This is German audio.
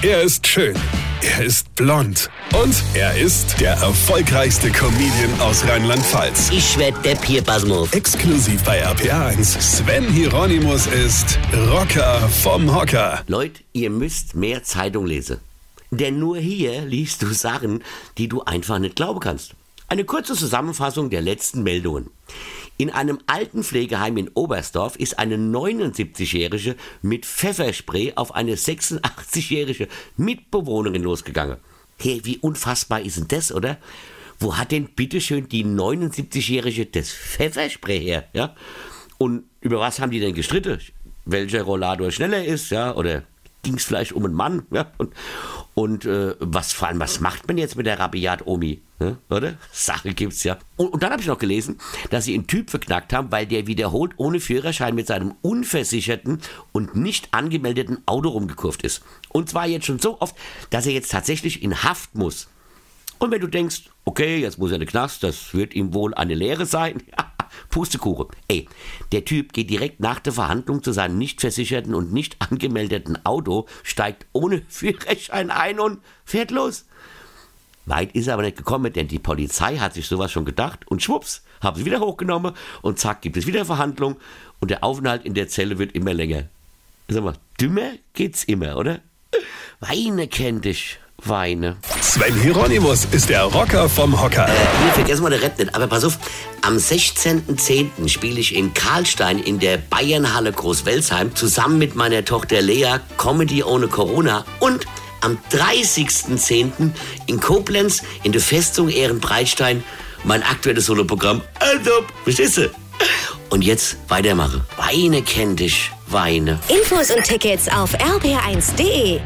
Er ist schön. Er ist blond. Und er ist der erfolgreichste Comedian aus Rheinland-Pfalz. Ich werd der Pierpasmus. Exklusiv bei RPA1. Sven Hieronymus ist Rocker vom Hocker. Leute, ihr müsst mehr Zeitung lesen. Denn nur hier liest du Sachen, die du einfach nicht glauben kannst. Eine kurze Zusammenfassung der letzten Meldungen. In einem Altenpflegeheim in Oberstdorf ist eine 79-Jährige mit Pfefferspray auf eine 86-jährige Mitbewohnerin losgegangen. Hey, wie unfassbar ist denn das, oder? Wo hat denn bitteschön die 79-jährige das Pfefferspray her, ja? Und über was haben die denn gestritten? Welcher Rollator schneller ist, ja? Oder ging es vielleicht um einen Mann, ja? Und, und äh, was vor allem, was macht man jetzt mit der Rabiat-Omi? Ne? Oder? Sache gibt's ja. Und, und dann habe ich noch gelesen, dass sie einen Typ verknackt haben, weil der wiederholt ohne Führerschein mit seinem unversicherten und nicht angemeldeten Auto rumgekurvt ist. Und zwar jetzt schon so oft, dass er jetzt tatsächlich in Haft muss. Und wenn du denkst, okay, jetzt muss er in den Knast, das wird ihm wohl eine Lehre sein. Pustekuchen. Ey, der Typ geht direkt nach der Verhandlung zu seinem nicht versicherten und nicht angemeldeten Auto, steigt ohne Führerschein ein und fährt los. Weit ist er aber nicht gekommen, denn die Polizei hat sich sowas schon gedacht und schwupps, haben sie wieder hochgenommen und zack, gibt es wieder Verhandlung und der Aufenthalt in der Zelle wird immer länger. Sag mal, dümmer geht's immer, oder? Weine kennt dich. Weine. Sven Hieronymus ist der Rocker vom Hocker. Hier vergessen wir den Rap nicht, aber pass auf, am 16.10. spiele ich in Karlstein in der Bayernhalle Großwelsheim zusammen mit meiner Tochter Lea Comedy ohne Corona und am 30.10. in Koblenz in der Festung Ehrenbreitstein mein aktuelles Soloprogramm. Also, verstehst du? Und jetzt weitermachen. Weine kennt dich, Weine. Infos und Tickets auf rb1.de.